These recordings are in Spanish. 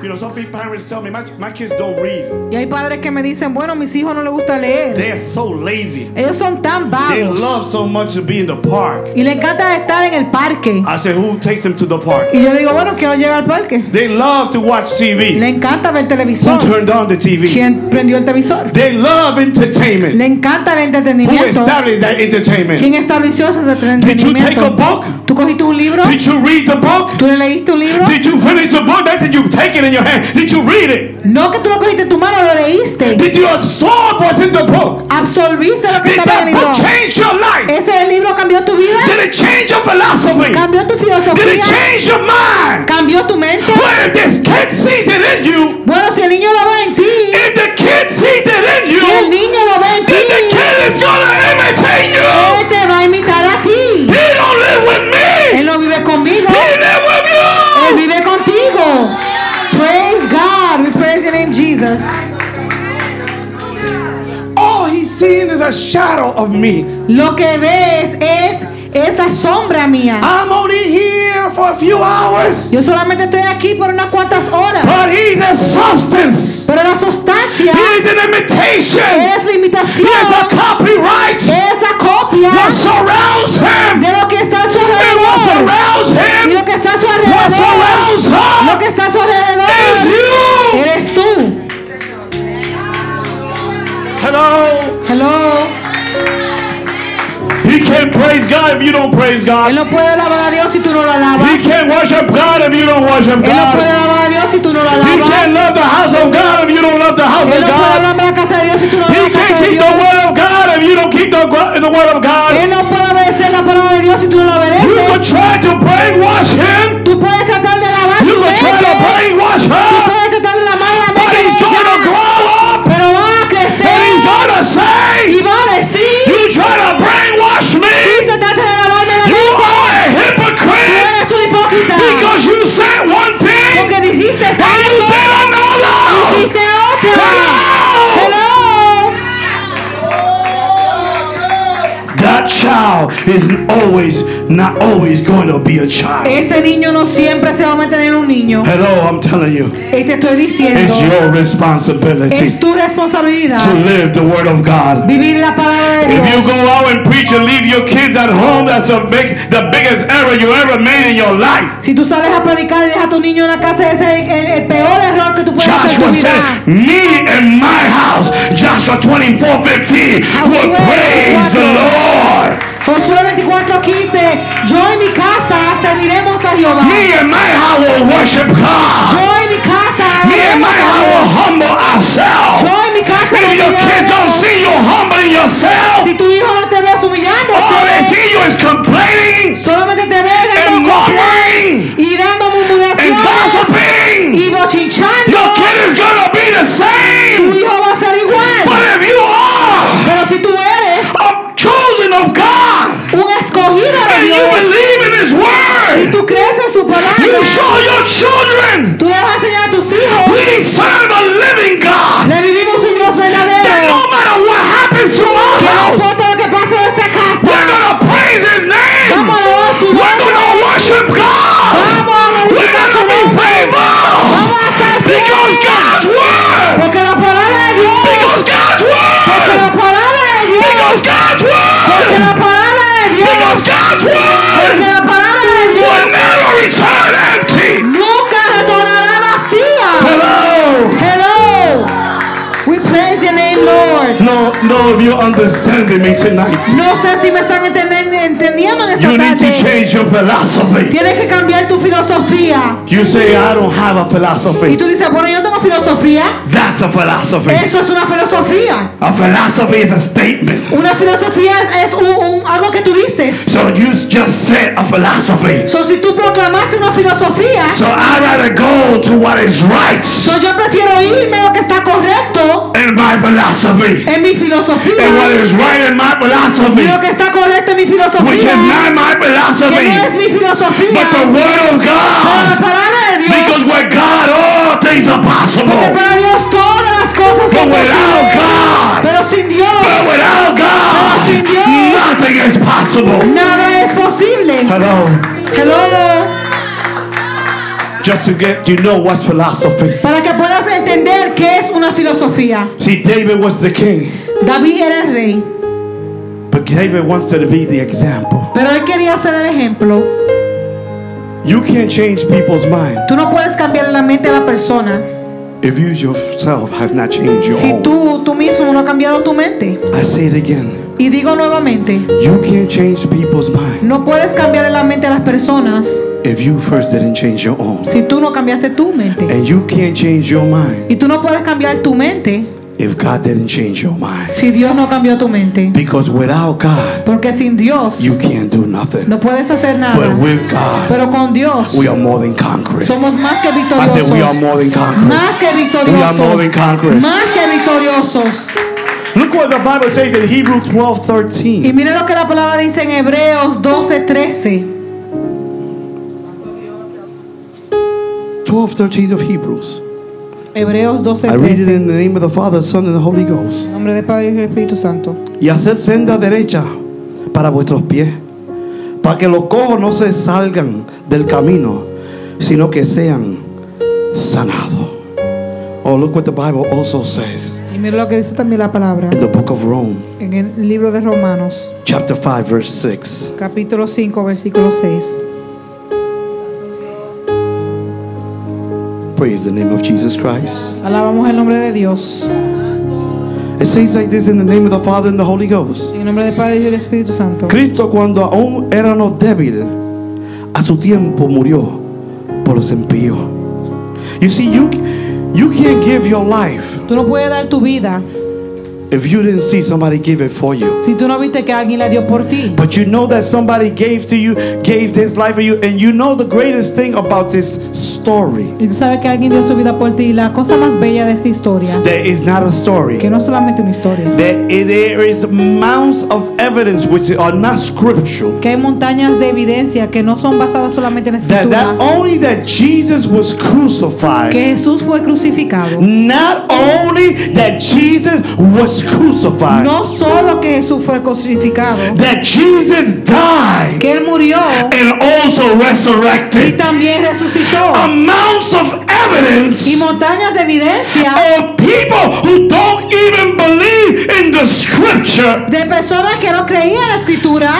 You know, some parents tell me my, my kids don't read. Y hay padres que me dicen, bueno, mis hijos no les gusta leer. They're so lazy. Ellos son tan vagos. They love so much to be in the park. Y le encanta estar en el parque. I say, who takes them to the park? Y yo digo, bueno, quiero llegar al parque. They love to watch TV. Le encanta ver Who turned on the TV? ¿Quién prendió el televisor? They love entertainment. Le encanta el entretenimiento. Who established that entertainment? ¿Quién estableció ese entretenimiento? Did you take a book? ¿Tú cogiste un libro? Did you read the book? ¿Tú le leíste un libro? Did you finish the book? That you take it in your hand. Did you read it? No que tú lo cogiste en tu mano, lo leíste. Did you absorb what's in the book? Absorbiste lo que Did estaba en that el libro. book change your life? ¿Ese libro cambió tu vida? Did it change your philosophy? ¿Cambió tu Did it filosofía? change your mind? ¿Cambió tu mente? Well, if this kid sees it in you, Bueno, si el niño lo ve a shadow of me. Lo que ves es, es la sombra mía. I'm only here for a few hours, Yo solamente estoy aquí por unas cuantas horas. but he's a substance. Pero la sustancia He's an imitation. es la imitación, He's a copyright. esa copia What surrounds him? de lo que está a su And what alrededor. surrounds Y him? lo que está a su alrededor. What alrededor, surrounds lo que está a su Is alrededor, you. eres tú. Hello. Hello. He can't praise God if you don't praise Él God. no puede alabar a Dios si tú no lo alabas. He can't worship God if you don't worship Él no puede God. alabar a Dios si tú no lo He can't love the house of God if you don't love the house Él of no God. hablar la casa de Dios si tú no He hablas de la can't keep the word of God if you don't keep the, the word of God. Child is always not always going to be a child. Ese niño no siempre se va a mantener un niño. Hello, I'm telling you, Y te estoy diciendo, it's your responsibility es tu responsabilidad to live the word of God. vivir la palabra de If you go out and preach and leave your kids at home, that's a big, the biggest error you ever made in your life. Si tú sales a predicar y dejas a tu niño en la casa, ese es el, el peor error que tú puedes hacer en Joshua tu said, vida. Me and my house, Joshua 24 15, will praise the Lord. Josué 24, 15. Yo en mi casa serviremos a Jehová. Me and my house will worship God. Yo en mi casa. Me and my house will humble ourselves. Yo en mi casa. If your kids don't see you humbling yourself, Si tu hijo no te ves humillando, all they see you is complaining solamente te ve and murmuring y dando and murmuraciones gossiping. y bochinchando. Show No, if you're understanding me tonight, No sé si me están entenden- entendiendo en esta you need to change your philosophy. Tienes que cambiar tu filosofía. You say, I don't have a Y philosophy. tú dices, bueno, yo tengo filosofía. That's a philosophy. Eso es una filosofía. A philosophy is a statement. Una filosofía es, es un- un- algo que tú dices. So you just said a philosophy. So, si tú proclamaste una filosofía, So I'd rather go to what is right so yo prefiero irme a lo que está correcto in my philosophy. en mi filosofía. And what is right in my Y philosophy, lo que está correcto en mi which is filosofía, not my que no es philosophy, mi filosofía, but the word of pero la God. palabra de Because Dios. with God all things are Porque possible. para Dios todas las cosas But son posibles. God, Pero sin Dios, but without God, sin Dios. nothing is possible. nada es posible. Hello. Hello. just to get you know what philosophy. Para que puedas entender qué es una filosofía. See, David was the king, David era el rey, David wants to be the example. pero él quería ser el ejemplo. You can't change people's mind Tú no puedes cambiar la mente de la persona if you yourself have not changed your si own. tú, tú mismo no has cambiado tu mente. I say it again. Y digo nuevamente, You can't change people's mind no puedes cambiar la mente de las personas if you first didn't change your own. si tú no cambiaste tu mente. And you can't change your mind Y tú no puedes cambiar tu mente if God didn't change your mind. si Dios no cambió tu mente. Because without God, Porque sin Dios you can't do nothing. no puedes hacer nada. But with God, Pero con Dios we are more than conquerors. somos más que I said we are victoriosos. more than conquerors. Más que We are more than victoriosos. conquerors. Más que victoriosos. Look what the Bible says in Hebrews 12 Y 13. mire lo que la palabra dice en Hebreos 12, 13. 12 13 of Hebrews. Hebreos 12, I read it 13. in the name of the Father, Son, and the Holy Ghost. En nombre del Padre y del Espíritu Santo. Y hacer senda derecha para vuestros pies, para que los cojos no se salgan del camino, sino que sean sanados. Oh, look what the Bible also says Y mire lo que dice también la palabra in the book of Rome, en el libro de Romanos, chapter 5, verse 6. capítulo 5, versículo 6. Praise the name of Jesus Christ. Alabamos el nombre de Dios. It says like this in the name of the Father and the Holy Ghost. En nombre del Padre y del Espíritu Santo. Cristo cuando aún éramos débiles, a su tiempo murió por los impíos. You see, you, you can't give your life Tú no puedes dar tu vida if you didn't see somebody give it for you. si tú no viste que alguien la dio por ti. But you know that somebody gave to you, gave his life for you, and you know the greatest thing about this story. Y tú sabes que alguien dio su vida por ti. La cosa más bella de esta historia, That is not a story. que no solamente una historia, That eh, there is mounts of evidence which are not scriptural. que hay montañas de evidencia que no son basadas solamente en la That, that only that Jesus was crucified. que Jesús fue crucificado. Not only that Jesus was crucified, No solo que Jesús fue crucificado, that Jesus died que Él murió and also y resurrected. también resucitó. Amounts of evidence Y montañas de evidencia of people who don't even believe in the scripture, de personas que no creían en la escritura,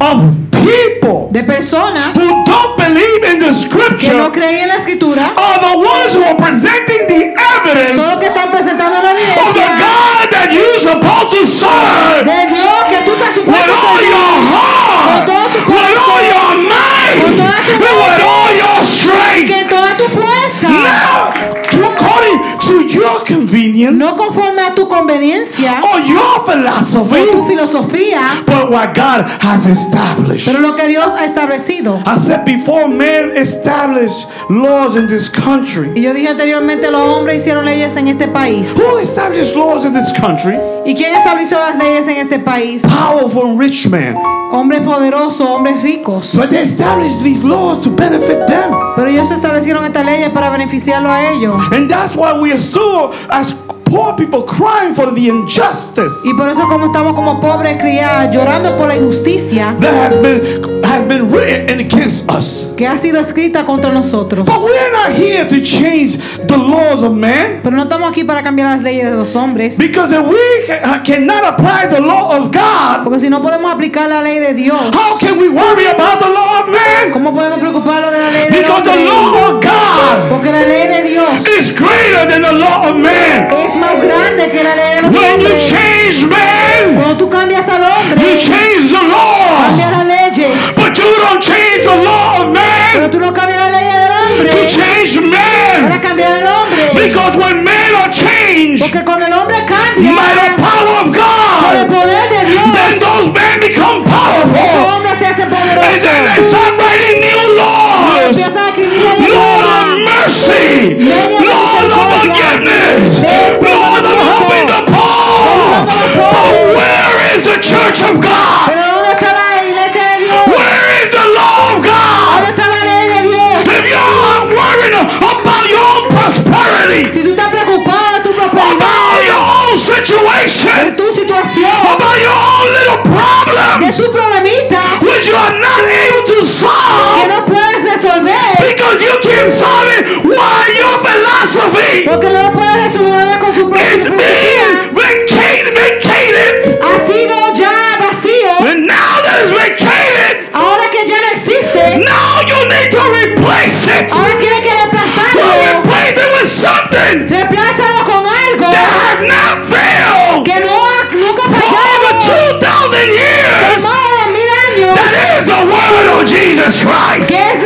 of people de personas who don't believe in the que no scripture, creían en la escritura, are the ones who are presenting the evidence son los que están presentando la of the evidencia God that you're supposed to serve de Dios que tú estás with supuesto a all servir. your heart, Con todo tu with all your mind, Con toda tu and with all your strength. que toda tu fuerza, Now, to according to your convenience no conforme a tu conveniencia or your o tu philosophy, filosofía, but what God has established. pero lo que Dios ha establecido. I said before man established laws in this country. Y yo dije anteriormente, los hombres hicieron leyes en este país. Who established laws in this country? ¿Y quién estableció las leyes en este país? Powerful rich men. Hombres poderosos, hombres ricos. But they established these laws to benefit them. Pero ellos establecieron estas leyes para beneficiarlo a ellos. And that's why we are still, as poor people, crying for the injustice Y por eso como estamos como pobres criadas llorando por la injusticia that has been, has been written against us. que ha sido escrita contra nosotros. But we're not here to change the laws of man. Pero no estamos aquí para cambiar las leyes de los hombres. Because if we ca- cannot apply the law of God, Porque si no podemos aplicar la ley de Dios, how can we worry about the law of man? ¿cómo podemos preocuparnos de la ley de Because the law of God Porque la ley de Dios is greater than the law of man. es más grande que la ley de los When you hombres. change man, Cuando tú cambias al hombre, you change by the power of God, then those men become powerful. And then they start writing new laws. Lord of mercy. Philosophy. Porque no lo puede resolver con su propia It's vacated, vacated. Ha sido ya vacío. And now that it's vacated, Ahora que ya no existe, now you need to replace it. ahora tiene que Well, reemplazarlo. replace it with something Reemplázalo con algo that has not failed que no ha, nunca ha for over fallado. 2,000 Por years. más de mil años. That is the word of Jesus Christ. Que es